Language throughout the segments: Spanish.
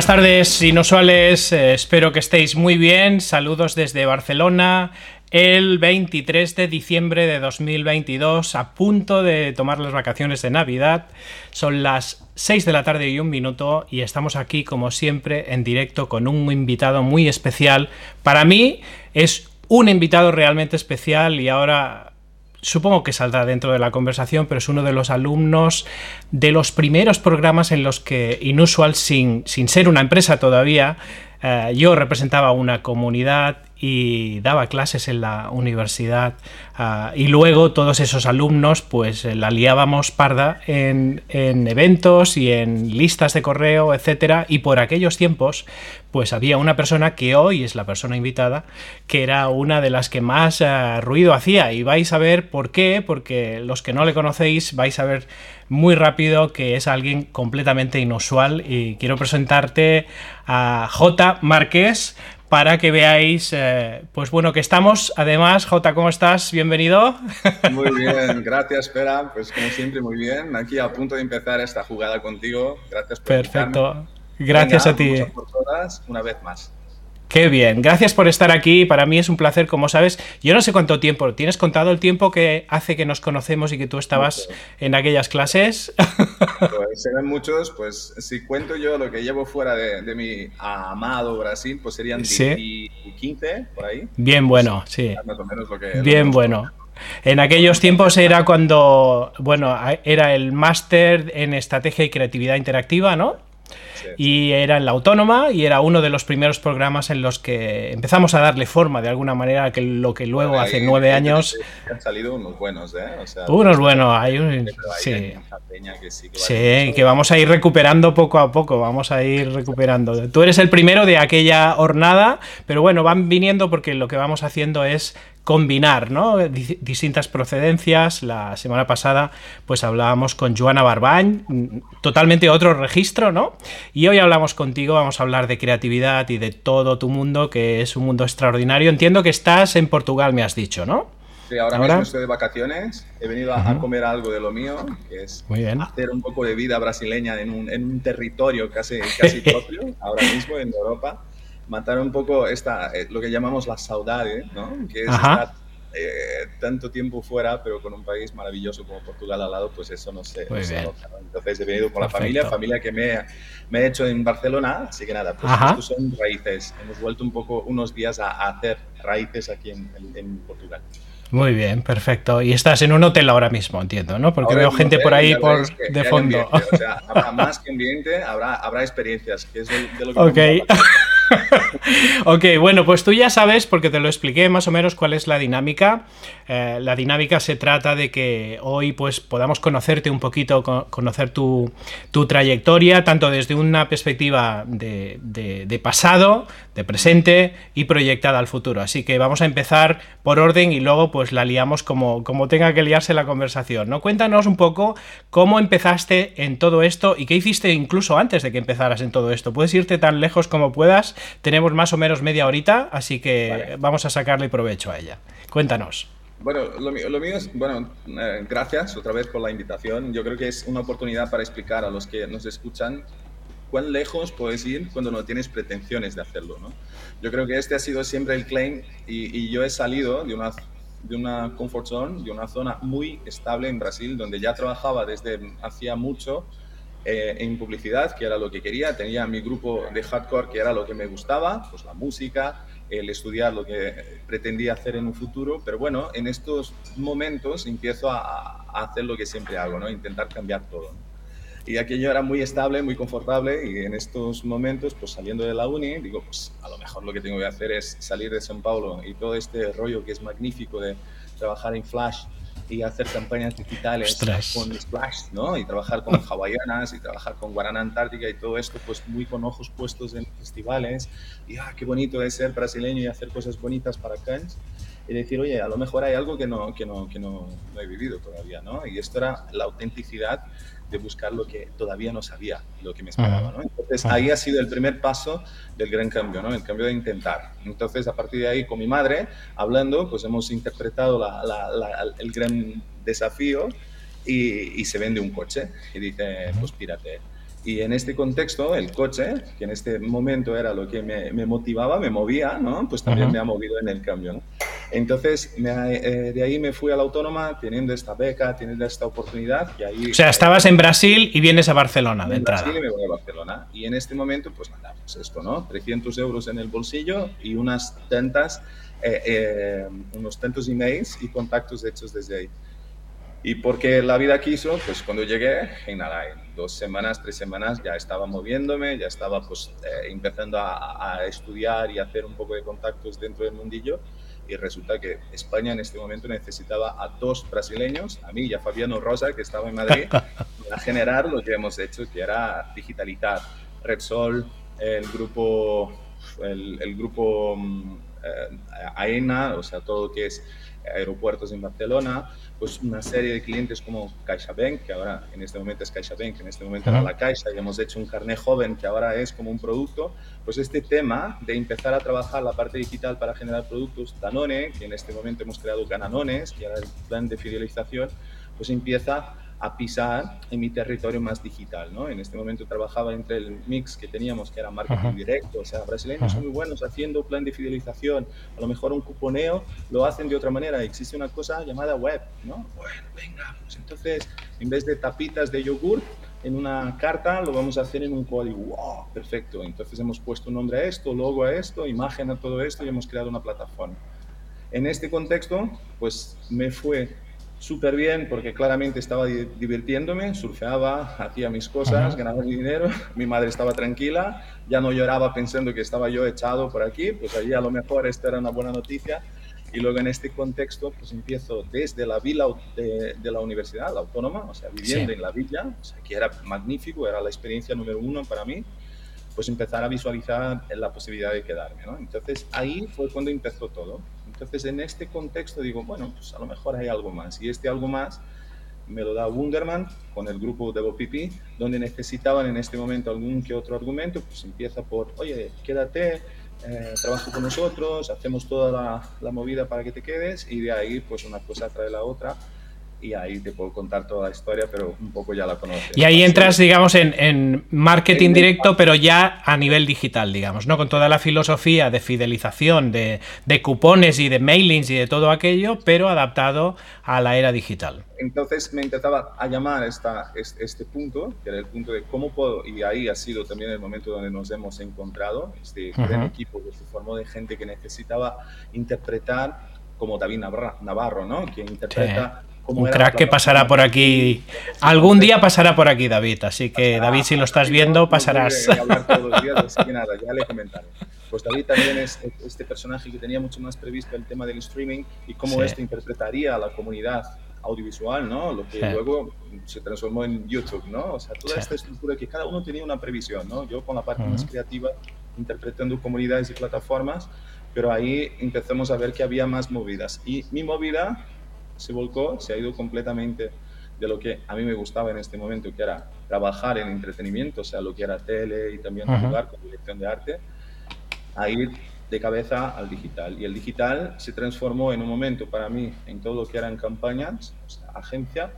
Buenas tardes, inusuales. Eh, espero que estéis muy bien. Saludos desde Barcelona. El 23 de diciembre de 2022, a punto de tomar las vacaciones de Navidad. Son las 6 de la tarde y un minuto y estamos aquí, como siempre, en directo con un invitado muy especial. Para mí es un invitado realmente especial y ahora supongo que saldrá dentro de la conversación, pero es uno de los alumnos de los primeros programas en los que Inusual, sin, sin ser una empresa todavía, eh, yo representaba una comunidad y daba clases en la universidad ah, y luego todos esos alumnos pues eh, la liábamos parda en, eventos y en listas de correo, etcétera. Y por aquellos tiempos pues había una persona que hoy es la persona invitada que era una de las que más ah, ruido hacía. Y vais a ver por qué, porque los que no le conocéis vais a ver muy rápido que es alguien completamente inusual. Y quiero presentarte a J. Márquez para que veáis, eh, pues bueno, que estamos. Además, Jota, ¿cómo estás? Bienvenido. Muy bien, gracias, Espera. Pues como siempre, muy bien. Aquí a punto de empezar esta jugada contigo. Gracias por Perfecto. Gracias a ti. una vez más. Qué bien, gracias por estar aquí. Para mí es un placer, como sabes. Yo no sé cuánto tiempo, ¿tienes contado el tiempo que hace que nos conocemos y que tú estabas en aquellas clases? Pues se ven muchos, pues si cuento yo lo que llevo fuera de, mi amado Brasil, pues serían 15 por ahí. Bien bueno, sí. Bien bueno. En aquellos tiempos era cuando, bueno, era el máster en estrategia y creatividad interactiva, ¿no? Y era en la autónoma y era uno de los primeros programas en los que empezamos a darle forma de alguna manera a que lo que luego hace nueve años... Han salido unos buenos, ¿eh? unos buenos, hay un... Sí, sí, que, vamos a ir recuperando poco a poco, vamos a ir recuperando. Tú eres el primero de aquella hornada, pero bueno, van viniendo porque lo que vamos haciendo es combinar ¿no? distintas procedencias. La semana pasada pues hablábamos con Joana Barbañ, totalmente otro registro, ¿no? Y hoy hablamos contigo, vamos a hablar de creatividad y de todo tu mundo, que es un mundo extraordinario. Entiendo que estás en Portugal, me has dicho, ¿no? Sí, ahora, mismo estoy de vacaciones, he venido a comer algo de lo mío, que es hacer un poco de vida brasileña en un, en un territorio casi, casi propio, ahora mismo en Europa matar un poco esta, eh, lo que llamamos la saudade, ¿no? que es estar eh, tanto tiempo fuera, pero con un país maravilloso como Portugal al lado, pues eso no sé. Entonces he venido con la familia, familia que me, me, he hecho en Barcelona, así que nada, pues estos son raíces. Hemos vuelto un poco unos días a, hacer raíces aquí en, en, Portugal. Muy bien, perfecto. Y estás en un hotel ahora mismo, entiendo, ¿no? Porque veo gente por ahí por, de fondo. o sea, habrá más que ambiente, habrá, habrá experiencias, que es de, lo que Ok. Ok, bueno, pues tú ya sabes, porque te lo expliqué más o menos cuál es la dinámica. Eh, la dinámica se trata de que hoy pues podamos conocerte un poquito, conocer tu, trayectoria, tanto desde una perspectiva de, pasado, de presente y proyectada al futuro. Así que vamos a empezar por orden y luego pues la liamos como, como tenga que liarse la conversación. ¿no? Cuéntanos un poco cómo empezaste en todo esto y qué hiciste incluso antes de que empezaras en todo esto. Puedes irte tan lejos como puedas tenemos más o menos media horita, así que vamos a sacarle provecho a ella. Cuéntanos. Bueno, lo, mío es, bueno, eh, gracias otra vez por la invitación. Yo creo que es una oportunidad para explicar a los que nos escuchan cuán lejos puedes ir cuando no tienes pretensiones de hacerlo. ¿no? Yo creo que este ha sido siempre el claim y, y, yo he salido de una, de una comfort zone, de una zona muy estable en Brasil, donde ya trabajaba desde hacía mucho eh, en publicidad, que era lo que quería. Tenía mi grupo de hardcore, que era lo que me gustaba, pues la música, el estudiar lo que pretendía hacer en un futuro. Pero bueno, en estos momentos empiezo a, hacer lo que siempre hago, ¿no? Intentar cambiar todo. Y aquello era muy estable, muy confortable y en estos momentos, pues saliendo de la uni, digo, pues a lo mejor lo que tengo que hacer es salir de São Paulo y todo este rollo que es magnífico de trabajar en Flash y hacer campañas digitales con Splash, ¿no? Y trabajar con hawaianas y trabajar con Guarana Antártica y todo esto, pues muy con ojos puestos en festivales. Y ah, qué bonito es ser brasileño y hacer cosas bonitas para Cannes. Y decir, oye, a lo mejor hay algo que no, que no, que no, no he vivido todavía, ¿no? Y esto era la autenticidad de buscar lo que todavía no sabía, lo que me esperaba. ¿no? Entonces ahí ha sido el primer paso del gran cambio, ¿no? el cambio de intentar. Entonces a partir de ahí con mi madre, hablando, pues hemos interpretado la, la, el gran desafío y, y, se vende un coche y dice, pues pírate. Y en este contexto, el coche, que en este momento era lo que me, me motivaba, me movía, ¿no? Pues también me ha movido en el cambio, ¿no? Entonces, me, eh, de ahí me fui a la autónoma teniendo esta beca, teniendo esta oportunidad. Y ahí, o sea, estabas en Brasil y vienes a Barcelona de entrada. Brasil y me voy a Barcelona. Y en este momento, pues nada, pues esto, ¿no? 300 euros en el bolsillo y unas tantas, eh, eh, unos tantos emails y contactos hechos desde ahí. Y porque la vida quiso, pues cuando llegué, en nada, en dos semanas, tres semanas ya estaba moviéndome, ya estaba pues eh, empezando a, a, estudiar y hacer un poco de contactos dentro del mundillo. Y resulta que España en este momento necesitaba a dos brasileños, a mí y a Fabiano Rosa, que estaba en Madrid, para generar lo que hemos hecho, que era digitalizar Repsol, el grupo, el, el grupo mm, AENA, o sea, todo lo que es aeropuertos en Barcelona, pues una serie de clientes como CaixaBank, que ahora en este momento es CaixaBank, en este momento era la Caixa, y hemos hecho un carnet joven que ahora es como un producto, pues este tema de empezar a trabajar la parte digital para generar productos, Danone, que en este momento hemos creado Gananones, que era el plan de fidelización, pues empieza a pisar en mi territorio más digital. ¿no? En este momento trabajaba entre el mix que teníamos, que era marketing directo, o sea, brasileños son muy buenos haciendo plan de fidelización, a lo mejor un cuponeo lo hacen de otra manera, existe una cosa llamada web, ¿no? Bueno, venga, pues entonces, en vez de tapitas de yogur, en una carta lo vamos a hacer en un código. ¡Wow! Perfecto. Entonces hemos puesto un nombre a esto, logo a esto, imagen a todo esto y hemos creado una plataforma. En este contexto, pues me fue súper bien porque claramente estaba divirtiéndome, surfeaba, hacía mis cosas, ganaba dinero, mi madre estaba tranquila, ya no lloraba pensando que estaba yo echado por aquí, pues allí a lo mejor esta era una buena noticia. Y luego en este contexto, pues empiezo desde la villa de, de la universidad, la autónoma, o sea, viviendo en la villa, o sea, que era magnífico, era la experiencia número uno para mí, pues empezar a visualizar la posibilidad de quedarme, ¿no? Entonces ahí fue cuando empezó todo. Entonces, en este contexto digo, bueno, pues a lo mejor hay algo más. Y este algo más me lo da Wunderman con el grupo de BOPP, donde necesitaban en este momento algún que otro argumento, pues empieza por, oye, quédate, eh, trabajo con nosotros, hacemos toda la, la, movida para que te quedes y de ahí pues una cosa trae la otra y ahí te puedo contar toda la historia, pero un poco ya la conoces. Y ahí entras, digamos, en, en marketing directo, pero ya a nivel digital, digamos, ¿no? Con toda la filosofía de fidelización, de, de, cupones y de mailings y de todo aquello, pero adaptado a la era digital. Entonces me intentaba a llamar esta, este, este punto, que era el punto de cómo puedo, y ahí ha sido también el momento donde nos hemos encontrado, este uh -huh. gran equipo que se formó de gente que necesitaba interpretar como David Navarro, ¿no? Que interpreta... Sí un crack que pasará por aquí. Algún día pasará por aquí, David. Así que, pasará, David, si lo estás viendo, pasarás. Todos los días, así que nada, ya le comentaré. Pues David también es este personaje que tenía mucho más previsto el tema del streaming y cómo sí. esto interpretaría a la comunidad audiovisual, ¿no? Lo que sí. luego se transformó en YouTube, ¿no? O sea, toda sí. esta estructura que cada uno tenía una previsión, ¿no? Yo con la parte uh -huh. más creativa, interpretando comunidades y plataformas, pero ahí empezamos a ver que había más movidas. Y mi movida se volcó, se ha ido completamente de lo que a mí me gustaba en este momento, que era trabajar en entretenimiento, o sea, lo que era tele y también jugar con dirección de arte, a ir de cabeza al digital. Y el digital se transformó en un momento para mí en todo lo que eran campañas, o sea, agencia,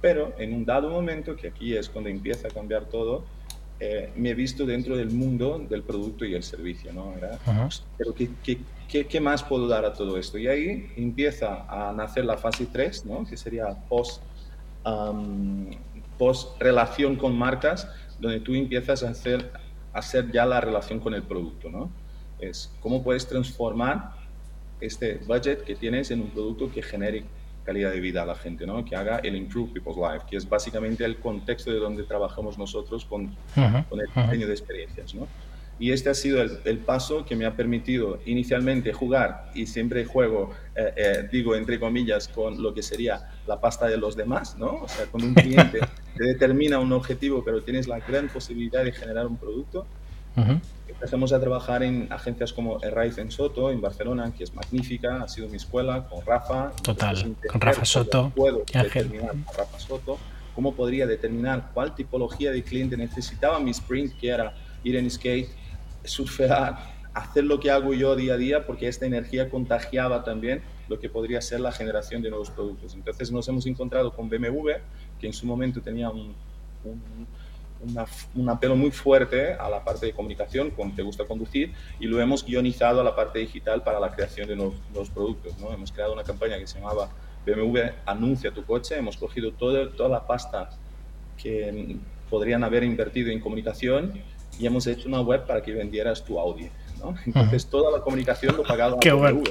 pero en un dado momento, que aquí es cuando empieza a cambiar todo, eh, me he visto dentro del mundo del producto y el servicio, ¿no? Era. Pero ¿qué, qué, qué, qué, más puedo dar a todo esto? Y ahí empieza a nacer la fase 3, ¿no? Que sería post, um, post relación con marcas, donde tú empiezas a hacer, a hacer ya la relación con el producto, ¿no? Es cómo puedes transformar este budget que tienes en un producto que genere calidad de vida a la gente, ¿no? que haga el Improve People's Life, que es básicamente el contexto de donde trabajamos nosotros con, uh -huh, con el diseño uh -huh. de experiencias. ¿no? Y este ha sido el, el, paso que me ha permitido inicialmente jugar, y siempre juego, eh, eh, digo entre comillas, con lo que sería la pasta de los demás, ¿no? O sea, con un cliente que determina un objetivo, pero tienes la gran posibilidad de generar un producto. Uh -huh. Empezamos a trabajar en agencias como Erraiz en Soto, en Barcelona, que es magnífica, ha sido mi escuela, con Rafa. Total, con Rafa Soto. Puedo determinar con Rafa Soto cómo podría determinar cuál tipología de cliente necesitaba mi sprint, que era ir en skate, surfear, hacer lo que hago yo día a día, porque esta energía contagiaba también lo que podría ser la generación de nuevos productos. Entonces nos hemos encontrado con BMW, que en su momento tenía un, un un apelo muy fuerte a la parte de comunicación con Te gusta conducir y lo hemos guionizado a la parte digital para la creación de los, productos. ¿no? Hemos creado una campaña que se llamaba BMW Anuncia tu coche, hemos cogido todo, toda la pasta que podrían haber invertido en comunicación y hemos hecho una web para que vendieras tu Audi. ¿no? Entonces toda la comunicación lo pagaba BMW.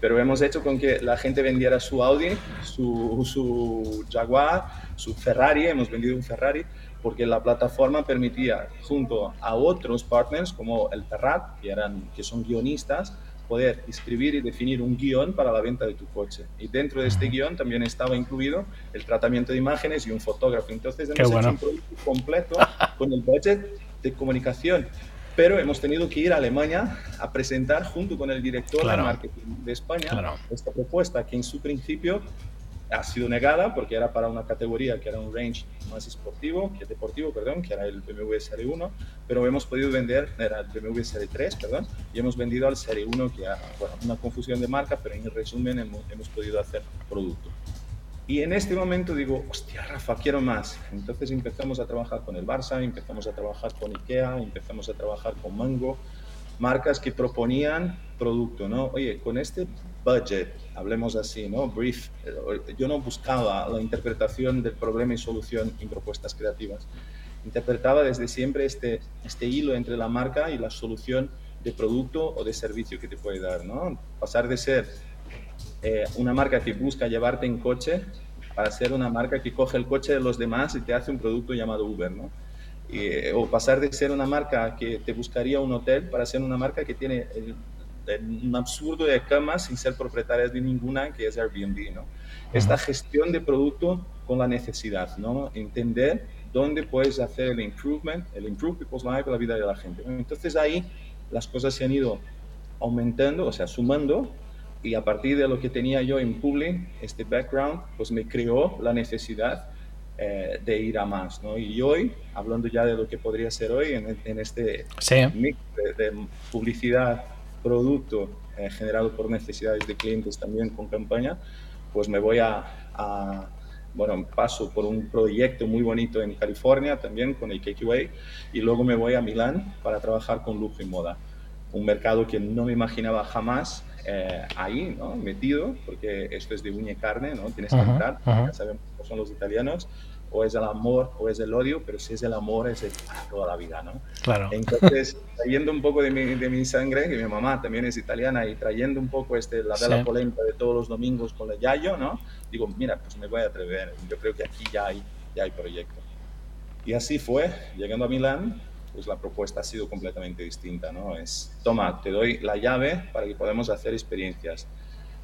Pero hemos hecho con que la gente vendiera su Audi, su, su Jaguar, su Ferrari, hemos vendido un Ferrari, porque la plataforma permitía, junto a otros partners como el Ferrat, que, eran, que son guionistas, poder escribir y definir un guion para la venta de tu coche. Y dentro de este guion también estaba incluido el tratamiento de imágenes y un fotógrafo. Entonces hemos hecho un producto completo con el budget de comunicación. Pero hemos tenido que ir a Alemania a presentar junto con el director de marketing de España esta propuesta que en su principio ha sido negada porque era para una categoría que era un range más esportivo, que deportivo, perdón, que era el BMW Serie 1, pero hemos podido vender, era el BMW Serie 3, perdón, y hemos vendido al Serie 1, que era bueno, una confusión de marca, pero en resumen hemos, hemos podido hacer producto. Y en este momento digo, hostia, Rafa, quiero más. Entonces empezamos a trabajar con el Barça, empezamos a trabajar con IKEA, empezamos a trabajar con Mango, marcas que proponían producto, ¿no? Oye, con este budget, hablemos así, ¿no? Brief, eh, yo no buscaba la interpretación del problema y solución en propuestas creativas. Interpretaba desde siempre este, este hilo entre la marca y la solución de producto o de servicio que te puede dar, ¿no? Pasar de ser eh, una marca que busca llevarte en coche para ser una marca que coge el coche de los demás y te hace un producto llamado Uber, ¿no? Eh, o pasar de ser una marca que te buscaría un hotel para ser una marca que tiene un absurdo de camas sin ser propietaria de ninguna, que es Airbnb. ¿no? Esta gestión de producto con la necesidad, ¿no? entender dónde puedes hacer el improvement, el improve people's life, la vida de la gente. Entonces ahí las cosas se han ido aumentando, o sea, sumando, y a partir de lo que tenía yo en Publi, este background, pues me creó la necesidad eh, de ir a más. ¿no? Y hoy, hablando ya de lo que podría ser hoy en, este mix de, publicidad, producto eh, generado por necesidades de clientes también con campaña, pues me voy a, bueno, paso por un proyecto muy bonito en California también con el KQA y luego me voy a Milán para trabajar con lujo y moda. Un mercado que no me imaginaba jamás eh, ahí, ¿no? Metido, porque esto es de uña y carne, ¿no? Tienes que entrar, ya sabemos cómo son los italianos, o es el amor o es el odio, pero si es el amor es toda la vida, ¿no? Claro. Entonces, trayendo un poco de mi, de mi sangre, que mi mamá también es italiana, y trayendo un poco este, la vela polenta de todos los domingos con el Yayo, ¿no? Digo, mira, pues me voy a atrever, yo creo que aquí ya hay, ya hay proyecto. Y así fue, llegando a Milán, pues la propuesta ha sido completamente distinta, ¿no? Es, toma, te doy la llave para que podamos hacer experiencias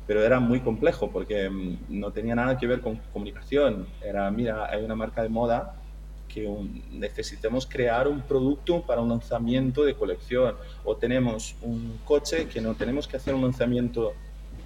pero era muy complejo porque mm, no tenía nada que ver con comunicación. Era, mira, hay una marca de moda que necesitamos crear un producto para un lanzamiento de colección o tenemos un coche que no tenemos que hacer un lanzamiento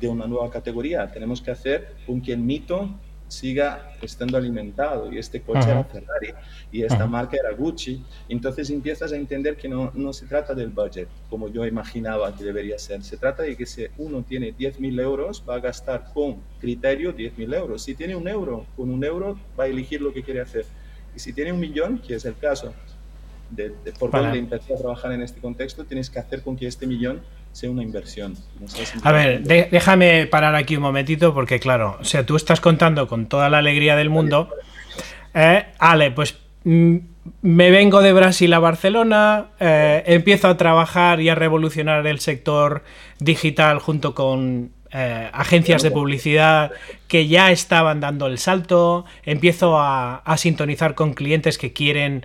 de una nueva categoría, tenemos que hacer el mito siga estando alimentado. Y este coche era Ferrari y esta marca era Gucci. Entonces empiezas a entender que no, no, se trata del budget, como yo imaginaba que debería ser. Se trata de que si uno tiene 10.000 euros, va a gastar con criterio 10.000 euros. Si tiene un euro, con un euro va a elegir lo que quiere hacer. Y si tiene un millón, que es el caso de, por dónde empezar a trabajar en este contexto, tienes que hacer con que este millón sea una inversión. a ver, déjame parar aquí un momentito porque claro, o sea, tú estás contando con toda la alegría del mundo. Eh, ale, pues mm, me vengo de Brasil a Barcelona, eh, empiezo a trabajar y a revolucionar el sector digital junto con eh, agencias de publicidad que ya estaban dando el salto, empiezo a, sintonizar con clientes que quieren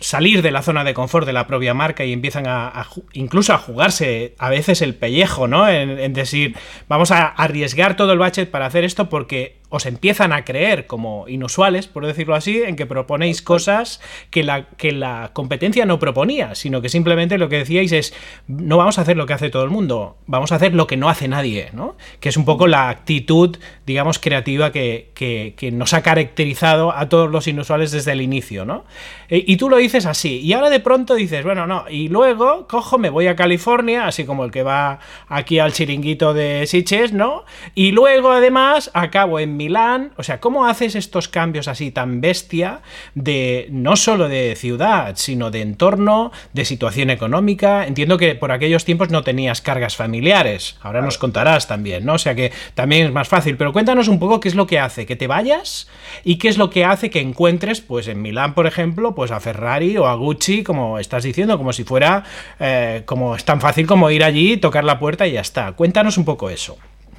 salir de la zona de confort de la propia marca y empiezan a, incluso a jugarse a veces el pellejo, ¿no? En, decir, vamos a arriesgar todo el budget para hacer esto porque os empiezan a creer como inusuales, por decirlo así, en que proponéis cosas que la, que la competencia no proponía, sino que simplemente lo que decíais es, no vamos a hacer lo que hace todo el mundo, vamos a hacer lo que no hace nadie, ¿no? Que es un poco la actitud, digamos, creativa que, que, nos ha caracterizado a todos los inusuales desde el inicio, ¿no? E, y tú lo dices así, y ahora de pronto dices, bueno, no, y luego cojo, me voy a California, así como el que va aquí al chiringuito de Siches, ¿no? Y luego además acabo en Milán, o sea, ¿cómo haces estos cambios así tan bestia de no solo de ciudad, sino de entorno, de situación económica? Entiendo que por aquellos tiempos no tenías cargas familiares, ahora nos contarás también, ¿no? O sea que también es más fácil, pero cuéntanos un poco qué es lo que hace que te vayas y qué es lo que hace que encuentres, pues en Milán, por ejemplo, pues a Ferrari o a Gucci, como estás diciendo, como si fuera, eh, como es tan fácil como ir allí, tocar la puerta y ya está. Cuéntanos un poco eso.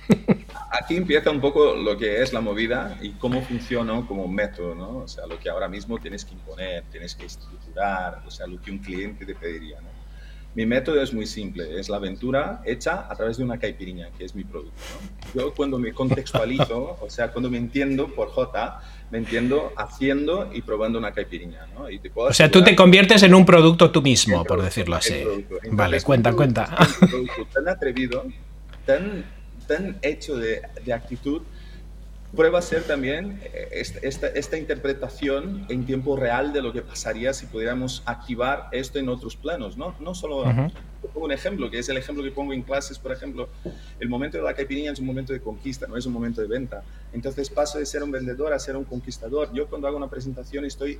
Aquí empieza un poco lo que es la movida y cómo funciona como método, ¿no? O sea, lo que ahora mismo tienes que imponer, tienes que estructurar, o sea, lo que un cliente te pediría, ¿no? Mi método es muy simple, es la aventura hecha a través de una caipiriña, que es mi producto. ¿no? Yo cuando me contextualizo, o sea, cuando me entiendo por J, me entiendo haciendo y probando una caipiriña. ¿no? Y te o sea, tú te conviertes en un producto tú mismo, por decirlo así. vale, cuenta, cuenta. Un producto tan atrevido, tan, tan hecho de, de actitud, prueba a ser también eh, esta, esta, interpretación en tiempo real de lo que pasaría si pudiéramos activar esto en otros planos, ¿no? No solo, pongo un ejemplo, que es el ejemplo que pongo en clases, por ejemplo, el momento de la caipirinha es un momento de conquista, no es un momento de venta. Entonces paso de ser un vendedor a ser un conquistador. Yo cuando hago una presentación estoy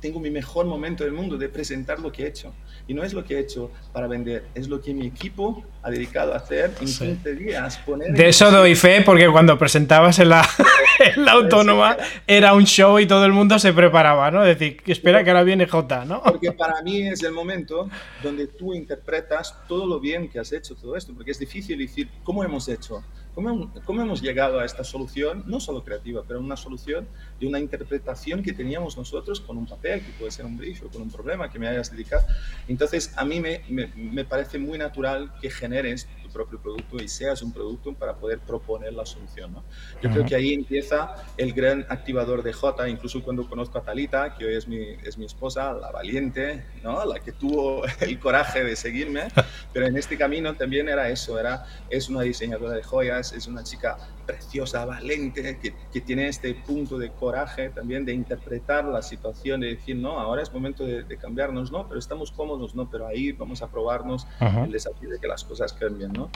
tengo mi mejor momento del mundo de presentar lo que he hecho. Y no es lo que he hecho para vender, es lo que mi equipo ha dedicado a hacer en 15 días. de eso doy fe, porque cuando presentabas en la, la autónoma era un show y todo el mundo se preparaba, ¿no? Es decir, espera que ahora viene J, ¿no? Porque para mí es el momento donde tú interpretas todo lo bien que has hecho todo esto, porque es difícil decir, ¿cómo hemos hecho? ¿Cómo, ¿Cómo, hemos llegado a esta solución, no solo creativa, pero una solución de una interpretación que teníamos nosotros con un papel, que puede ser un brief o con un problema que me hayas dedicado? Entonces, a mí me, me, me parece muy natural que generes tu propio producto y seas un producto para poder proponer la solución. ¿no? Yo creo que ahí empieza el gran activador de J, incluso cuando conozco a Talita, que hoy es mi, es mi esposa, la valiente, ¿no? la que tuvo el coraje de seguirme, pero en este camino también era eso, era, es una diseñadora de joyas, es una chica preciosa, valente, que, que, tiene este punto de coraje también de interpretar la situación, de decir, no, ahora es momento de, de cambiarnos, no, pero estamos cómodos, no, pero ahí vamos a probarnos el desafío de que las cosas cambien, ¿no?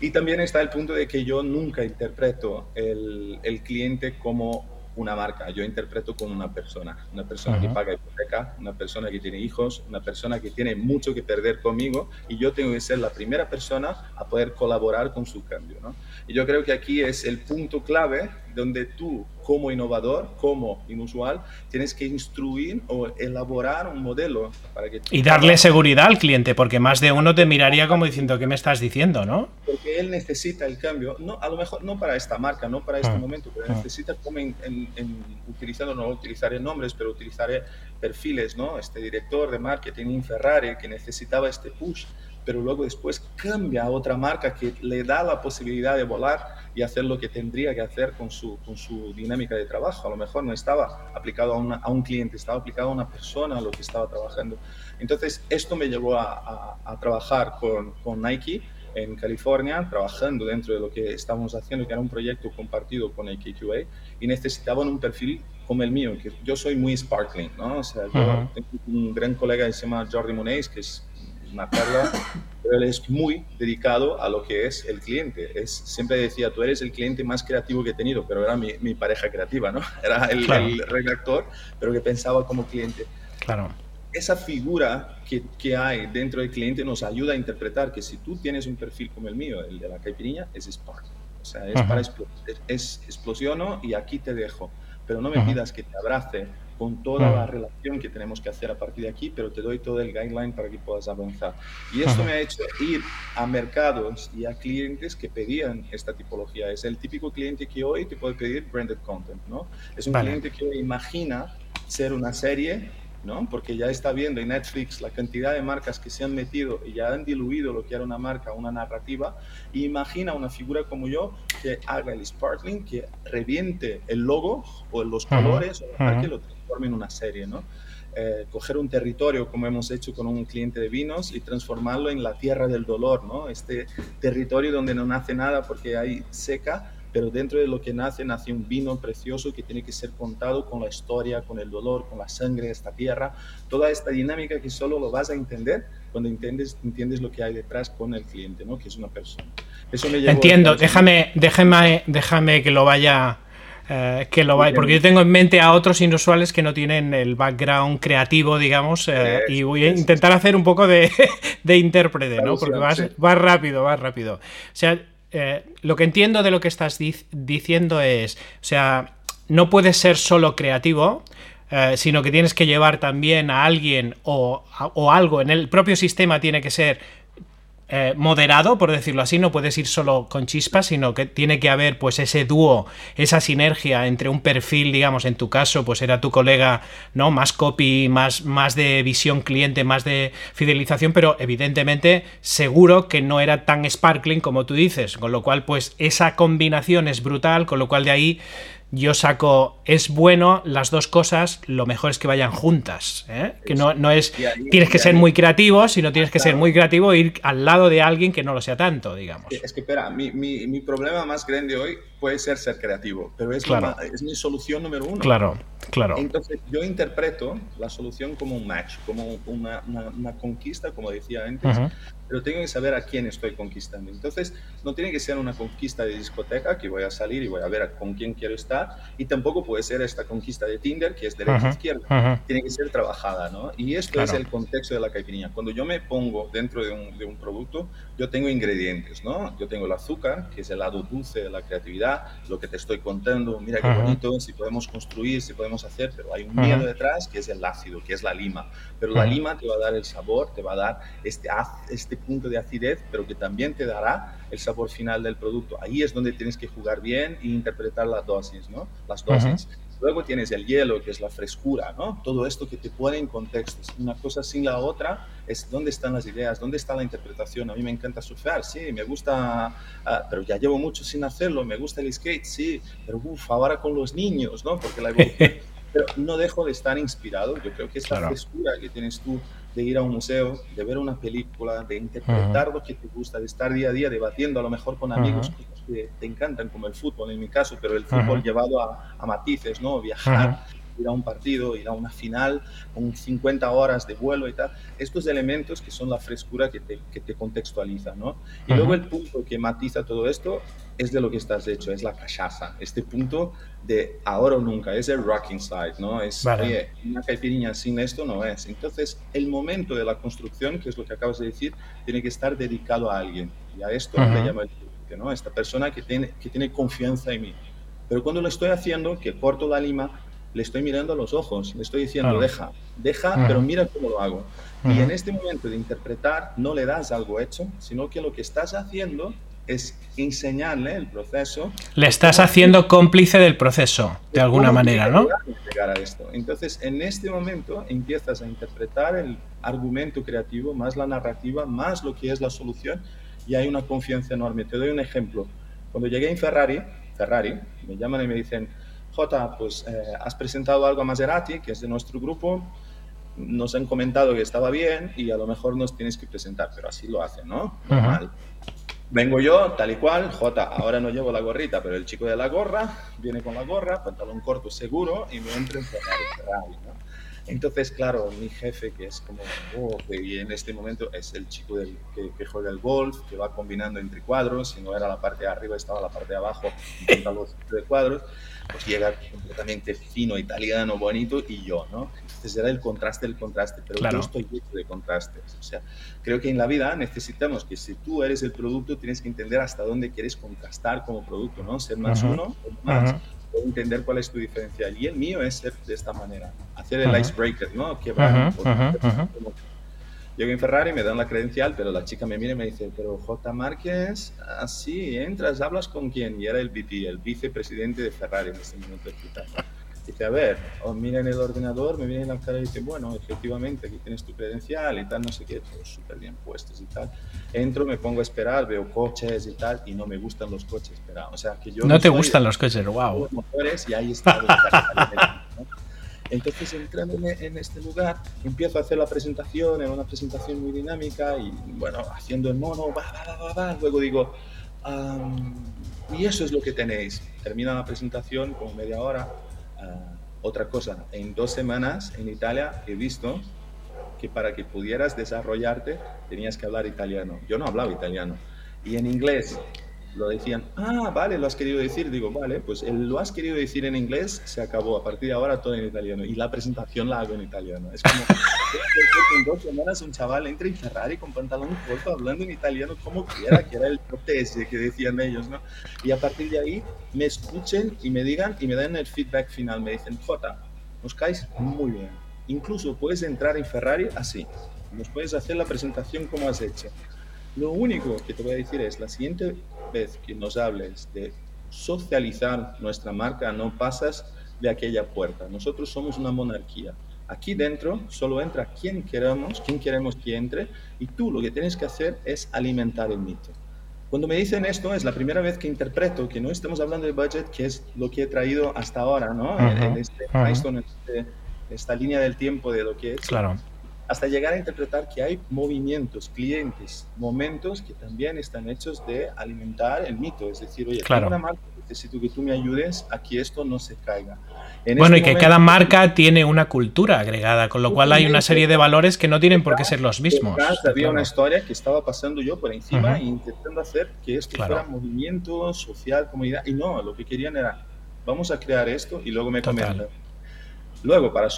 Y también está el punto de que yo nunca interpreto el, el cliente como una marca, yo interpreto como una persona, una persona que paga hipoteca, una persona que tiene hijos, una persona que tiene mucho que perder conmigo y yo tengo que ser la primera persona a poder colaborar con su cambio. ¿no? Y yo creo que aquí es el punto clave donde tú, como innovador, como inusual, tienes que instruir o elaborar un modelo para que... Y darle seguridad al cliente, porque más de uno te miraría como diciendo, ¿qué me estás diciendo, no? Porque él necesita el cambio, no, a lo mejor no para esta marca, no para este ah, momento, pero ah. necesita como en, utilizando, no utilizaré nombres, pero utilizaré perfiles, ¿no? Este director de marketing en Ferrari que necesitaba este push pero luego después cambia a otra marca que le da la posibilidad de volar y hacer lo que tendría que hacer con su, con su dinámica de trabajo. A lo mejor no estaba aplicado a, a un cliente, estaba aplicado a una persona a lo que estaba trabajando. Entonces, esto me llevó a, a, trabajar con, con Nike en California, trabajando dentro de lo que estábamos haciendo, que era un proyecto compartido con AKQA, y necesitaban un perfil como el mío, que yo soy muy sparkling, ¿no? O sea, yo tengo un gran colega que se llama Jordi Monés, que es una perla, pero él es muy dedicado a lo que es el cliente. Es, siempre decía, tú eres el cliente más creativo que he tenido, pero era mi, mi pareja creativa, ¿no? Era el, el, redactor, pero que pensaba como cliente. Claro. Esa figura que, que, hay dentro del cliente nos ayuda a interpretar que si tú tienes un perfil como el mío, el de la caipirinha, es Spark. O sea, es, para expl es, explosiono y aquí te dejo. Pero no me pidas que te abrace con toda la relación que tenemos que hacer a partir de aquí, pero te doy todo el guideline para que puedas avanzar. Y esto me ha hecho ir a mercados y a clientes que pedían esta tipología. Es el típico cliente que hoy te puede pedir branded content, ¿no? Es un cliente que imagina ser una serie ¿no? Porque ya está viendo en Netflix la cantidad de marcas que se han metido y ya han diluido lo que era una marca, una narrativa. Y imagina una figura como yo que haga el sparkling, que reviente el logo o los colores o para que lo transforme en una serie, ¿no? Eh, coger un territorio como hemos hecho con un cliente de vinos y transformarlo en la tierra del dolor, ¿no? Este territorio donde no nace nada porque hay seca, pero dentro de lo que nace, nace un vino precioso que tiene que ser contado con la historia, con el dolor, con la sangre de esta tierra, toda esta dinámica que solo lo vas a entender cuando entiendes, entiendes lo que hay detrás con el cliente, ¿no? que es una persona. Eso me Entiendo, déjame, déjame, déjame que lo vaya eh, que lo va, porque yo tengo en mente a otros inusuales que no tienen el background creativo, digamos, eh, y voy a intentar hacer un poco de, de intérprete, ¿no? Porque vas, rápido, vas rápido. O sea, eh, lo que entiendo de lo que estás diciendo es, o sea, no puedes ser solo creativo, sino que tienes que llevar también a alguien o, o, algo en el propio sistema tiene que ser eh, moderado, por decirlo así, no puedes ir solo con chispas, sino que tiene que haber pues ese dúo, esa sinergia entre un perfil, digamos, en tu caso, pues era tu colega, ¿no? Más copy, más, más de visión cliente, más de fidelización, pero evidentemente seguro que no era tan sparkling como tú dices, con lo cual pues esa combinación es brutal, con lo cual de ahí yo saco, es bueno las dos cosas, lo mejor es que vayan juntas. ¿eh? Que no, no es, tienes que ser muy creativo, sino tienes que ser muy creativo e ir al lado de alguien que no lo sea tanto, digamos. Es que, espera, mi, mi, mi problema más grande hoy puede ser ser creativo, pero es, es mi solución número uno. Claro, claro. Entonces, yo interpreto la solución como un match, como una, una, conquista, como decía antes, pero tengo que saber a quién estoy conquistando. Entonces, no tiene que ser una conquista de discoteca, que voy a salir y voy a ver con quién quiero estar, y tampoco puede ser esta conquista de Tinder, que es derecha-izquierda. Tiene que ser trabajada, ¿no? Y esto es el contexto de la caipirinha. Cuando yo me pongo dentro de un, de un producto, yo tengo ingredientes, ¿no? Yo tengo el azúcar, que es el lado dulce de la creatividad, lo que te estoy contando, mira qué bonito, si podemos construir, si podemos hacer, pero hay un miedo detrás que es el ácido, que es la lima. Pero la lima te va a dar el sabor, te va a dar este, este punto de acidez, pero que también te dará el sabor final del producto. Ahí es donde tienes que jugar bien e interpretar las dosis, ¿no? Las dosis. Luego tienes el hielo, que es la frescura, ¿no? Todo esto que te pone en contextos. Una cosa sin la otra es dónde están las ideas, dónde está la interpretación. A mí me encanta surfear, sí, me gusta, ah, pero ya llevo mucho sin hacerlo. Me gusta el skate, sí, pero uff, ahora con los niños, ¿no? Porque la evolución... pero no dejo de estar inspirado. Yo creo que esta frescura que tienes tú de ir a un museo, de ver una película, de interpretar lo que te gusta, de estar día a día debatiendo a lo mejor con amigos que te encantan, como el fútbol en mi caso, pero el fútbol llevado a, a, matices, ¿no? Viajar, ir a un partido, ir a una final, con 50 horas de vuelo y tal. Estos elementos que son la frescura que te, que te contextualiza, ¿no? Y luego el punto que matiza todo esto es de lo que estás hecho, es la cachaza. Este punto de ahora o nunca, es el rocking side, ¿no? Es, oye, una caipirinha sin esto no es. Entonces, el momento de la construcción, que es lo que acabas de decir, tiene que estar dedicado a alguien. Y a esto le llamo el ¿no? Esta persona que tiene, que tiene confianza en mí. Pero cuando lo estoy haciendo, que corto la lima, le estoy mirando a los ojos, le estoy diciendo, deja, deja, pero mira cómo lo hago. Y en este momento de interpretar, no le das algo hecho, sino que lo que estás haciendo es enseñarle el proceso. Le estás haciendo cómplice del proceso, de alguna manera, ¿no? A esto. Entonces, en este momento empiezas a interpretar el argumento creativo, más la narrativa, más lo que es la solución, y hay una confianza enorme. Te doy un ejemplo. Cuando llegué en Ferrari, Ferrari, me llaman y me dicen, Jota, pues eh, has presentado algo a Maserati, que es de nuestro grupo, nos han comentado que estaba bien y a lo mejor nos tienes que presentar, pero así lo hacen, ¿no? Normal. Vengo yo, tal y cual, Jota, ahora no llevo la gorrita, pero el chico de la gorra viene con la gorra, pantalón corto seguro y me entra en Ferrari ¿no? Entonces, claro, mi jefe, que es como, oh, y en este momento es el chico del, que, juega el golf, que va combinando entre cuadros, si no era la parte de arriba, estaba la parte de abajo, los de cuadros, pues llega completamente fino, italiano, bonito, y yo, ¿no? Entonces era el contraste, el contraste, pero yo estoy hecho de contrastes. O sea, creo que en la vida necesitamos que si tú eres el producto, tienes que entender hasta dónde quieres contrastar como producto, ¿no? Ser más uno o más entender cuál es tu diferencial. Y el mío es ser de esta manera, hacer el icebreaker, ¿no? Quebrar. Llego en Ferrari, me dan la credencial, pero la chica me mira y me dice, pero J. Márquez, así, entras, hablas con quién. Y era el VP, el vicepresidente de Ferrari en ese momento. Dice, a ver, o mira en el ordenador, me viene en la cara y dice, bueno, efectivamente, aquí tienes tu credencial y tal, no sé qué, todos súper bien puestos y tal. Entro, me pongo a esperar, veo coches y tal, y no me gustan los coches, pero, o sea, que yo... No, te gustan los coches, wow. Motores, y ahí está. Entonces, entrando en este lugar, empiezo a hacer la presentación, era una presentación muy dinámica, y bueno, haciendo el mono, va, va, va, va, luego digo, y eso es lo que tenéis. Termina la presentación como media hora, otra cosa, en dos semanas en Italia he visto que para que pudieras desarrollarte tenías que hablar italiano. Yo no hablaba italiano. Y en inglés, lo decían, ah, vale, lo has querido decir. Digo, vale, pues el lo has querido decir en inglés se acabó. A partir de ahora todo en italiano. Y la presentación la hago en italiano. Es como, en dos semanas un chaval entra en Ferrari con pantalón corto hablando en italiano como quiera, que era el protese que decían ellos, ¿no? Y a partir de ahí me escuchen y me digan y me dan el feedback final. Me dicen, Jota, nos caes muy bien. Incluso puedes entrar en Ferrari así. Nos puedes hacer la presentación como has hecho. Lo único que te voy a decir es, la siguiente vez que nos hables de socializar nuestra marca, no pasas de aquella puerta. Nosotros somos una monarquía. Aquí dentro solo entra quien queramos, quien queremos que entre, y tú lo que tienes que hacer es alimentar el mito. Cuando me dicen esto, es la primera vez que interpreto que no estamos hablando de budget, que es lo que he traído hasta ahora, ¿no? en, este, este, esta línea del tiempo de lo que es. Claro hasta llegar a interpretar que hay movimientos, clientes, momentos que también están hechos de alimentar el mito. Es decir, oye, claro. una marca, necesito que tú me ayudes a que esto no se caiga. bueno, este y que cada marca tiene una cultura agregada, con lo cual hay una serie de valores que no tienen por qué ser los mismos. había una historia que estaba pasando yo por encima e intentando hacer que esto fuera movimiento social, comunidad, y no, lo que querían era, vamos a crear esto y luego me comentan Luego, para,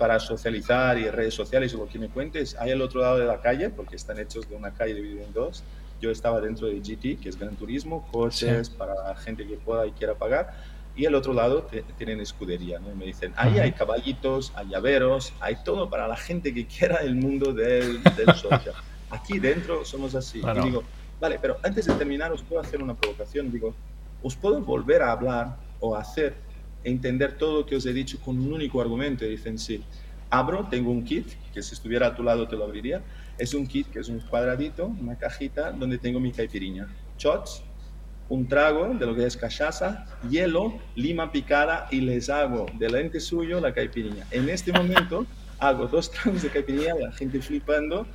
para socializar y redes sociales o lo que me cuentes, hay al otro lado de la calle, porque están hechos de una calle dividida en dos. Yo estaba dentro de GT, que es Gran Turismo, coches para para gente que pueda y quiera pagar. Y al otro lado tienen escudería. ¿no? me dicen, ahí hay caballitos, hay llaveros, hay todo para la gente que quiera el mundo del, del social. Aquí dentro somos así. Y digo, vale, pero antes de terminar os puedo hacer una provocación. Digo, os puedo volver a hablar o hacer entender todo lo que os he dicho con un único argumento. Y dicen, sí, abro, tengo un kit, que si estuviera a tu lado te lo abriría. Es un kit que es un cuadradito, una cajita, donde tengo mi caipirinha. Shots, un trago de lo que es cachaza, hielo, lima picada y les hago delante suyo la caipirinha. En este momento hago dos tragos de caipirinha, la gente flipando,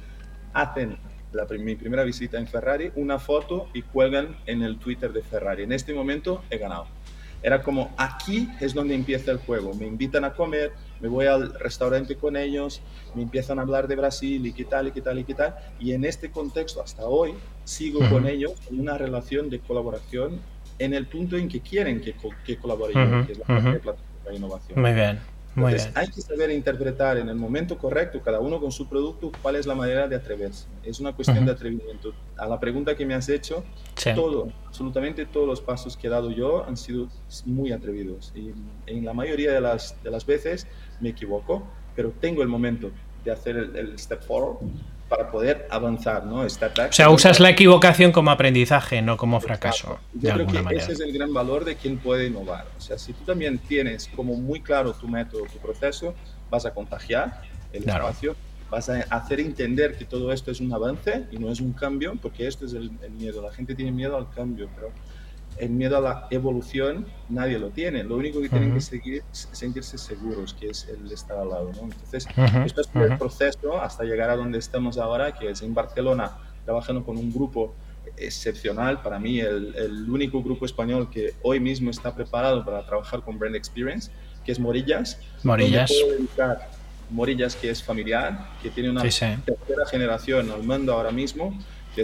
hacen la, mi primera visita en Ferrari, una foto y cuelgan en el Twitter de Ferrari. En este momento he ganado. Era como, aquí es donde empieza el juego. Me invitan a comer, me voy al restaurante con ellos, me empiezan a hablar de Brasil y qué tal, y qué tal, y qué tal. Y en este contexto, hasta hoy, sigo con ellos en una relación de colaboración en el punto en que quieren que, que colabore yo, que es la parte de plataforma de innovación. Muy bien. Entonces, hay que saber interpretar en el momento correcto, cada uno con su producto, cuál es la manera de atreverse. Es una cuestión de atrevimiento. A la pregunta que me has hecho, todo, absolutamente todos los pasos que he dado yo han sido muy atrevidos. Y en la mayoría de las, de las veces me equivoco, pero tengo el momento de hacer el, el step forward para poder avanzar, ¿no? o sea, usas la equivocación como aprendizaje, no como fracaso. Yo creo que ese es el gran valor de quien puede innovar. O sea, si tú también tienes como muy claro tu método, tu proceso, vas a contagiar el espacio, vas a hacer entender que todo esto es un avance y no es un cambio, porque esto es el, el miedo. La gente tiene miedo al cambio, pero el miedo a la evolución nadie lo tiene. Lo único que tienen que seguir es sentirse seguros, que es el estar al lado. ¿no? Entonces, esto es el proceso hasta llegar a donde estamos ahora, que es en Barcelona, trabajando con un grupo excepcional. Para mí, el, el único grupo español que hoy mismo está preparado para trabajar con Brand Experience, que es Morillas. Morillas. Morillas, que es familiar, que tiene una tercera generación al mando ahora mismo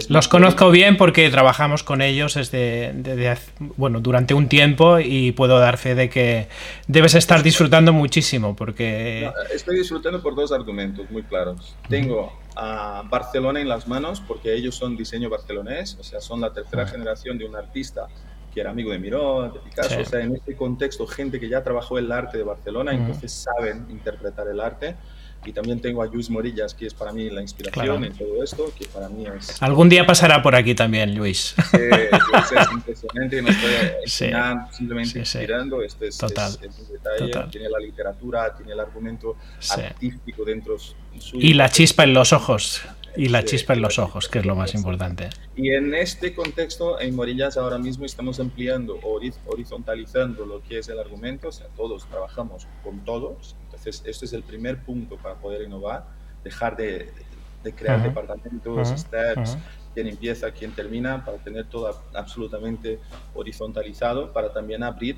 los conozco bien porque trabajamos con ellos desde, bueno, durante un tiempo y puedo dar fe de que debes estar disfrutando muchísimo porque... estoy disfrutando por dos argumentos muy claros. Tengo a Barcelona en las manos porque ellos son diseño barcelonés, o sea, son la tercera generación de un artista que era amigo de Miró, de Picasso, o sea, en este contexto, gente que ya trabajó el arte de Barcelona, entonces saben interpretar el arte. Y también tengo a Luis Morillas, que es para mí la inspiración en todo esto, que para mí es... Algún día pasará por aquí también, Luis. Eh, es impresionante, no estoy simplemente inspirando, esto es, total, es, un detalle, tiene la literatura, tiene el argumento artístico dentro suyo. Y la chispa en los ojos. Y la chispa en los ojos, que es lo más importante. Y en este contexto, en Morillas ahora mismo estamos ampliando, horizontalizando lo que es el argumento, o sea, todos trabajamos con todos, entonces este es el primer punto para poder innovar, dejar de, de crear departamentos, steps, quién empieza, quién termina, para tener todo absolutamente horizontalizado, para también abrir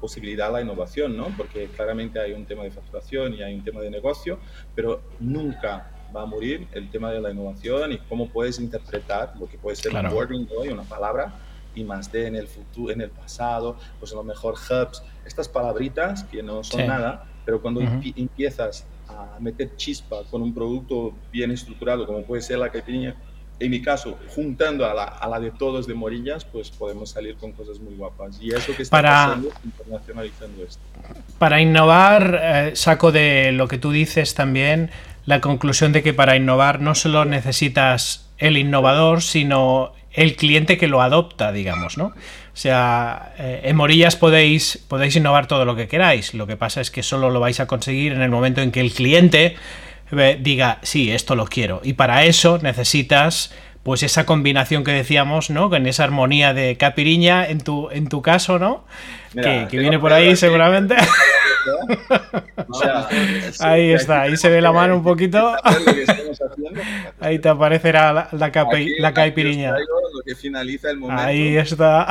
posibilidad a la innovación, ¿no? Porque claramente hay un tema de facturación y hay un tema de negocio, pero nunca va a morir el tema de la innovación y cómo puedes interpretar lo que puede ser un wording hoy, una palabra, y más D en el futuro, en el pasado, pues a lo mejor hubs, estas palabritas que no son nada, pero cuando empiezas a meter chispa con un producto bien estructurado, como puede ser la caipirinha, en mi caso, juntando a la, a la, de todos de Morillas, pues podemos salir con cosas muy guapas. Y eso que está para, pasando internacionalizando esto. Para innovar, eh, saco de lo que tú dices también la conclusión de que para innovar no solo necesitas el innovador, sino el cliente que lo adopta, digamos, ¿no? O sea, eh, en Morillas podéis, podéis innovar todo lo que queráis. Lo que pasa es que solo lo vais a conseguir en el momento en que el cliente diga, sí, esto lo quiero. Y para eso necesitas pues esa combinación que decíamos, ¿no? Con esa armonía de capiriña en tu, en tu caso, ¿no? que, viene por ahí seguramente. ahí está, ahí se ve la mano un poquito. Ahí te aparecerá la, la, la caipiriña. Lo que finaliza el momento. Ahí está.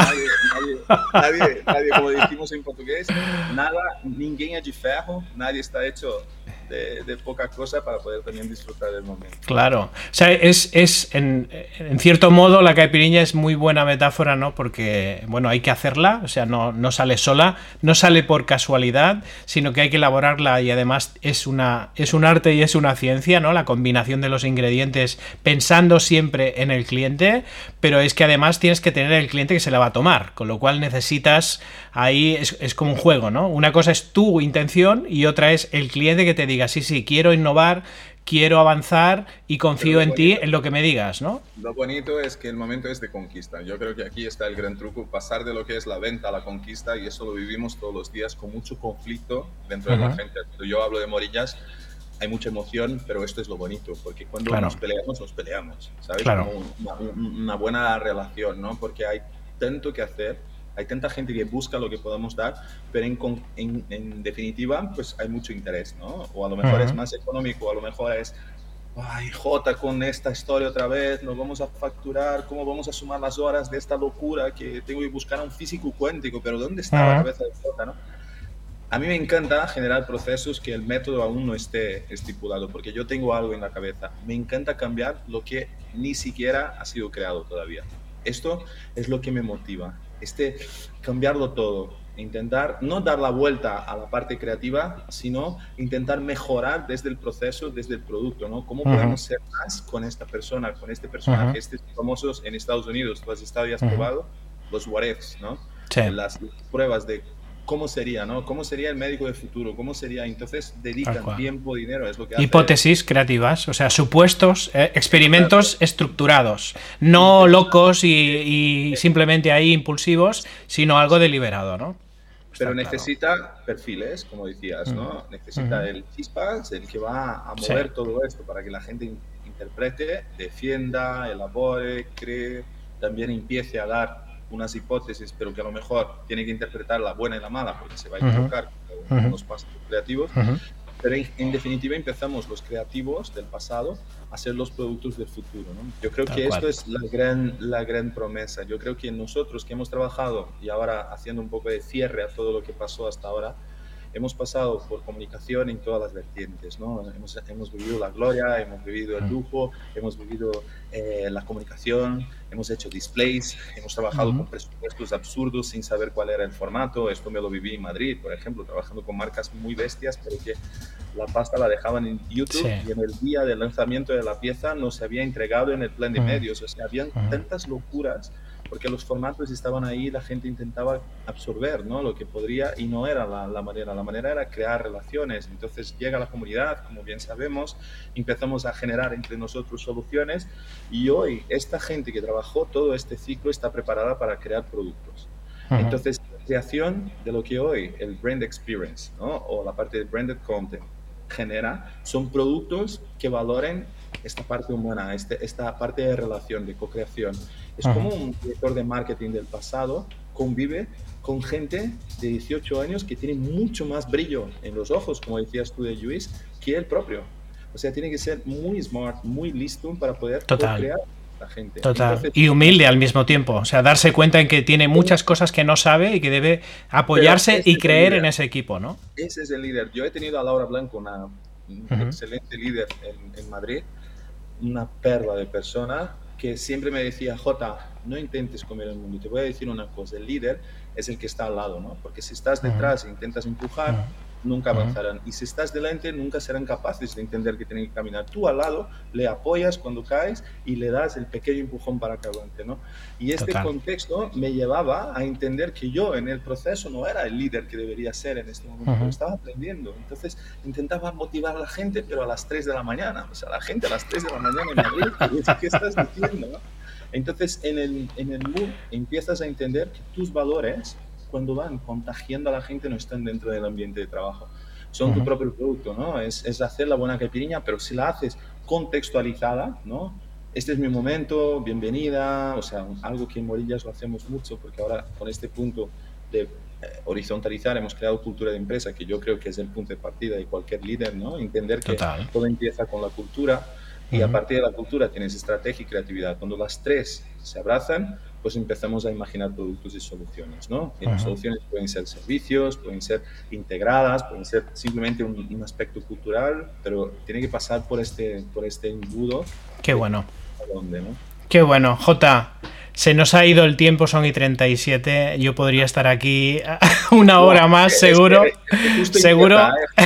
Nadie, nadie, como decimos en portugués, nada, ninguém de ferro, nadie está hecho de, poca cosa para poder también disfrutar del momento. Claro, o sea, es, es en, en, cierto modo la caipiriña es muy buena metáfora, ¿no? Porque, bueno, hay que hacerla, o sea, no, no sale sola, no sale por casualidad, sino que hay que elaborarla y además es, una, es un arte y es una ciencia, ¿no? La combinación de los ingredientes pensando siempre en el cliente, pero es que además tienes que tener el cliente que se la va a tomar, con lo cual necesitas, ahí es, es como un juego, ¿no? Una cosa es tu intención y otra es el cliente que te diga sí, sí, quiero innovar, quiero avanzar y confío en ti, en lo que me digas, ¿no? Lo bonito es que el momento es de conquista. Yo creo que aquí está el gran truco, pasar de lo que es la venta a la conquista y eso lo vivimos todos los días con mucho conflicto dentro de la gente. Yo hablo de Morillas, hay mucha emoción, pero esto es lo bonito, porque cuando nos peleamos, nos peleamos, ¿sabes? Como una, una, buena relación, ¿no? Porque hay tanto que hacer hay tanta gente que busca lo que podemos dar, pero en, en, definitiva, pues hay mucho interés, ¿no? O a lo mejor es más económico, a lo mejor es, ay, Jota, con esta historia otra vez, nos vamos a facturar, ¿cómo vamos a sumar las horas de esta locura que tengo que buscar a un físico cuántico? Pero ¿dónde está la cabeza de Jota, no? A mí me encanta generar procesos que el método aún no esté estipulado, porque yo tengo algo en la cabeza. Me encanta cambiar lo que ni siquiera ha sido creado todavía. Esto es lo que me motiva este cambiarlo todo, intentar no dar la vuelta a la parte creativa, sino intentar mejorar desde el proceso, desde el producto, ¿no? ¿Cómo podemos ser más con esta persona, con este personaje? Estos famosos en Estados Unidos, tú has estado y has probado los what ifs, ¿no? Las pruebas de cómo sería, ¿no? ¿Cómo sería el médico del futuro? ¿Cómo sería? Entonces dedican tiempo, dinero, es lo que Hipótesis creativas, o sea, supuestos, eh, experimentos estructurados, no locos y, simplemente ahí impulsivos, sino algo deliberado, ¿no? Pero necesita perfiles, como decías, ¿no? Necesita el chispas, el que va a mover todo esto para que la gente interprete, defienda, elabore, cree, también empiece a dar unas hipótesis, pero que a lo mejor tiene que interpretar la buena y la mala, porque se va a equivocar con los pasos creativos. Pero en, definitiva empezamos los creativos del pasado a ser los productos del futuro. ¿no? Yo creo que esto es la gran, la gran promesa. Yo creo que nosotros que hemos trabajado y ahora haciendo un poco de cierre a todo lo que pasó hasta ahora, hemos pasado por comunicación en todas las vertientes, ¿no? Hemos, hemos vivido la gloria, hemos vivido el lujo, hemos vivido eh, la comunicación, hemos hecho displays, hemos trabajado con presupuestos absurdos sin saber cuál era el formato. Esto me lo viví en Madrid, por ejemplo, trabajando con marcas muy bestias, pero que la pasta la dejaban en YouTube y en el día del lanzamiento de la pieza no se había entregado en el plan de medios. O sea, habían tantas locuras porque los formatos estaban ahí, la gente intentaba absorber ¿no? lo que podría y no era la, manera, la manera era crear relaciones. Entonces llega la comunidad, como bien sabemos, empezamos a generar entre nosotros soluciones y hoy esta gente que trabajó todo este ciclo está preparada para crear productos. Entonces, la creación de lo que hoy el brand experience ¿no? o la parte de branded content genera son productos que valoren esta parte humana, este, esta parte de relación, de co-creación. Es como un director de marketing del pasado convive con gente de 18 años que tiene mucho más brillo en los ojos, como decías tú de Luis, que el propio. O sea, tiene que ser muy smart, muy listo para poder crear la gente. Total. y humilde al mismo tiempo. O sea, darse cuenta en que tiene muchas cosas que no sabe y que debe apoyarse y creer en ese equipo, ¿no? Ese es el líder. Yo he tenido a Laura Blanco, una excelente líder en, en Madrid, una perla de persona que siempre me decía, Jota, no intentes comer el mundo. Te voy a decir una cosa, el líder es el que está al lado, ¿no? Porque si estás detrás e intentas empujar, nunca avanzarán. Y si estás delante, nunca serán capaces de entender que tienen que caminar. Tú al lado le apoyas cuando caes y le das el pequeño empujón para que avance, ¿no? Y este contexto me llevaba a entender que yo en el proceso no era el líder que debería ser en este momento, estaba aprendiendo. Entonces intentaba motivar a la gente, pero a las 3 de la mañana. O sea, la gente a las 3 de la mañana en Madrid, ¿qué estás diciendo? Entonces, en el, en el mood empiezas a entender que tus valores cuando van contagiando a la gente no están dentro del ambiente de trabajo. Son tu propio producto, ¿no? Es, es, hacer la buena caipirinha, pero si la haces contextualizada, ¿no? Este es mi momento, bienvenida, o sea, algo que en Morillas lo hacemos mucho, porque ahora con este punto de eh, horizontalizar hemos creado cultura de empresa, que yo creo que es el punto de partida de cualquier líder, ¿no? Entender que todo empieza con la cultura y a partir de la cultura tienes estrategia y creatividad. Cuando las tres se abrazan, pues empezamos a imaginar productos y soluciones, ¿no? Y las soluciones pueden ser servicios, pueden ser integradas, pueden ser simplemente un, aspecto cultural, pero tiene que pasar por este, por este embudo. Qué bueno. dónde, ¿no? Qué bueno. J, se nos ha ido el tiempo, son y 37. Yo podría estar aquí una hora más, seguro. seguro. ¿eh?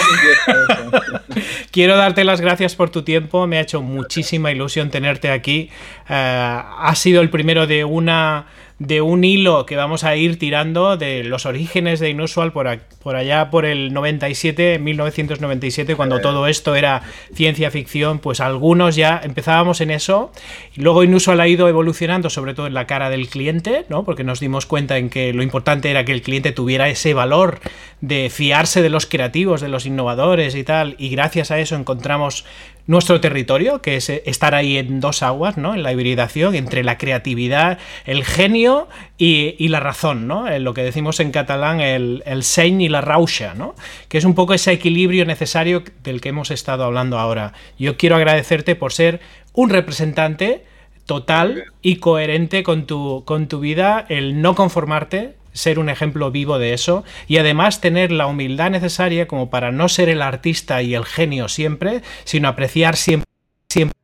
Quiero darte las gracias por tu tiempo. Me ha hecho muchísima ilusión tenerte aquí. Uh, ha sido el primero de una de un hilo que vamos a ir tirando de los orígenes de Inusual por, por allá por el 97, 1997, cuando todo esto era ciencia ficción, pues algunos ya empezábamos en eso. Y luego Inusual ha ido evolucionando, sobre todo en la cara del cliente, ¿no? porque nos dimos cuenta en que lo importante era que el cliente tuviera ese valor de fiarse de los creativos, de los innovadores y tal, y gracias a eso encontramos nuestro territorio, que es estar ahí en dos aguas, ¿no? En la hibridación entre la creatividad, el genio y, la razón, ¿no? En lo que decimos en catalán, el, el y la rausha, ¿no? Que es un poco ese equilibrio necesario del que hemos estado hablando ahora. Yo quiero agradecerte por ser un representante total y coherente con tu, con tu vida, el no conformarte, ser un ejemplo vivo de eso y además tener la humildad necesaria como para no ser el artista y el genio siempre, sino apreciar siempre, siempre.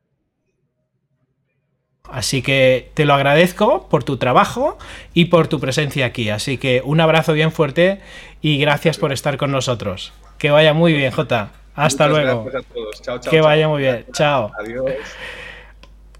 Así que te lo agradezco por tu trabajo y por tu presencia aquí. Así que un abrazo bien fuerte y gracias por estar con nosotros. Que vaya muy bien, Jota. Hasta luego. que vaya muy bien. Chao. Adiós.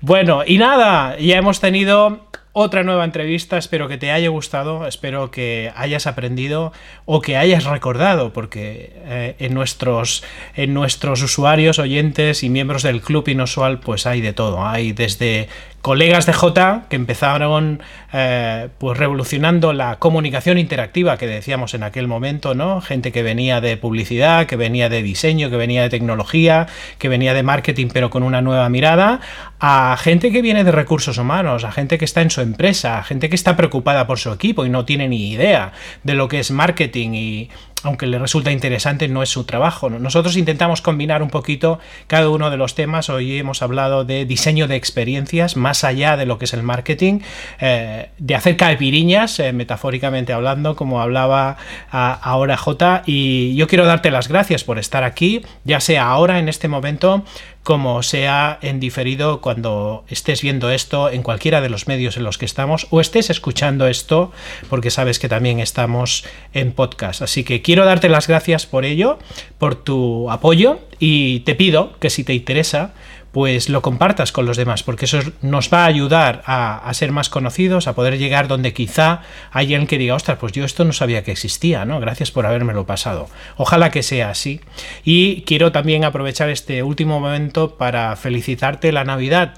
Bueno, y nada, ya hemos tenido otra nueva entrevista. Espero que te haya gustado, espero que hayas aprendido o que hayas recordado, porque eh, en, nuestros, en nuestros usuarios, oyentes y miembros del club inusual, pues hay de todo. Hay desde colegas de J que empezaron eh, pues revolucionando la comunicación interactiva que decíamos en aquel momento, ¿no? Gente que venía de publicidad, que venía de diseño, que venía de tecnología, que venía de marketing pero con una nueva mirada, a gente que viene de recursos humanos, a gente que está en su empresa, a gente que está preocupada por su equipo y no tiene ni idea de lo que es marketing y aunque le resulta interesante, no es su trabajo. Nosotros intentamos combinar un poquito cada uno de los temas. Hoy hemos hablado de diseño de experiencias, más allá de lo que es el marketing, eh, de hacer caipiriñas, eh, metafóricamente hablando, como hablaba ahora J. Y yo quiero darte las gracias por estar aquí, ya sea ahora, en este momento, como sea en diferido cuando estés viendo esto en cualquiera de los medios en los que estamos o estés escuchando esto porque sabes que también estamos en podcast. Así que quiero darte las gracias por ello, por tu apoyo y te pido que si te interesa pues lo compartas con los demás, porque eso nos va a ayudar a, ser más conocidos, a poder llegar donde quizá hay alguien que diga, ostras, pues yo esto no sabía que existía, ¿no? Gracias por habérmelo pasado. Ojalá que sea así. Y quiero también aprovechar este último momento para felicitarte la Navidad.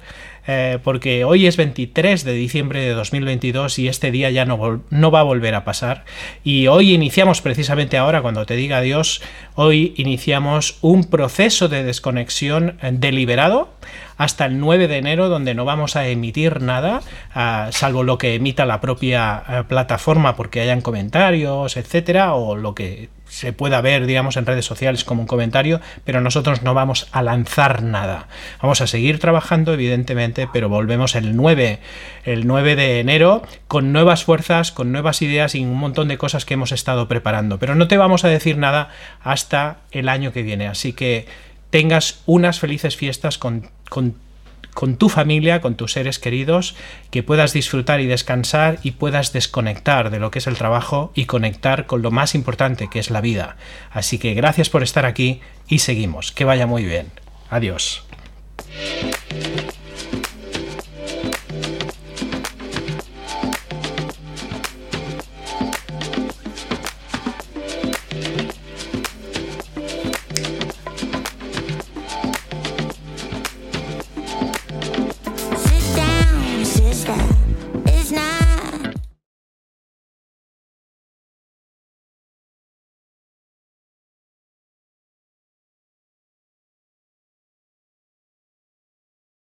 Eh, porque hoy es 23 de diciembre de 2022 y este día ya no, no, va a volver a pasar. Y hoy iniciamos precisamente ahora, cuando te diga adiós, hoy iniciamos un proceso de desconexión deliberado hasta el 9 de enero, donde no vamos a emitir nada, ah, salvo lo que emita la propia eh, plataforma porque hayan comentarios, etcétera, o lo que se pueda ver, digamos, en redes sociales como un comentario, pero nosotros no vamos a lanzar nada. Vamos a seguir trabajando, evidentemente, pero volvemos el 9, el 9 de enero con nuevas fuerzas, con nuevas ideas y un montón de cosas que hemos estado preparando. Pero no te vamos a decir nada hasta el año que viene. Así que tengas unas felices fiestas con, con con tu familia, con tus seres queridos, que puedas disfrutar y descansar y puedas desconectar de lo que es el trabajo y conectar con lo más importante que es la vida. Así que gracias por estar aquí y seguimos. Que vaya muy bien. Adiós.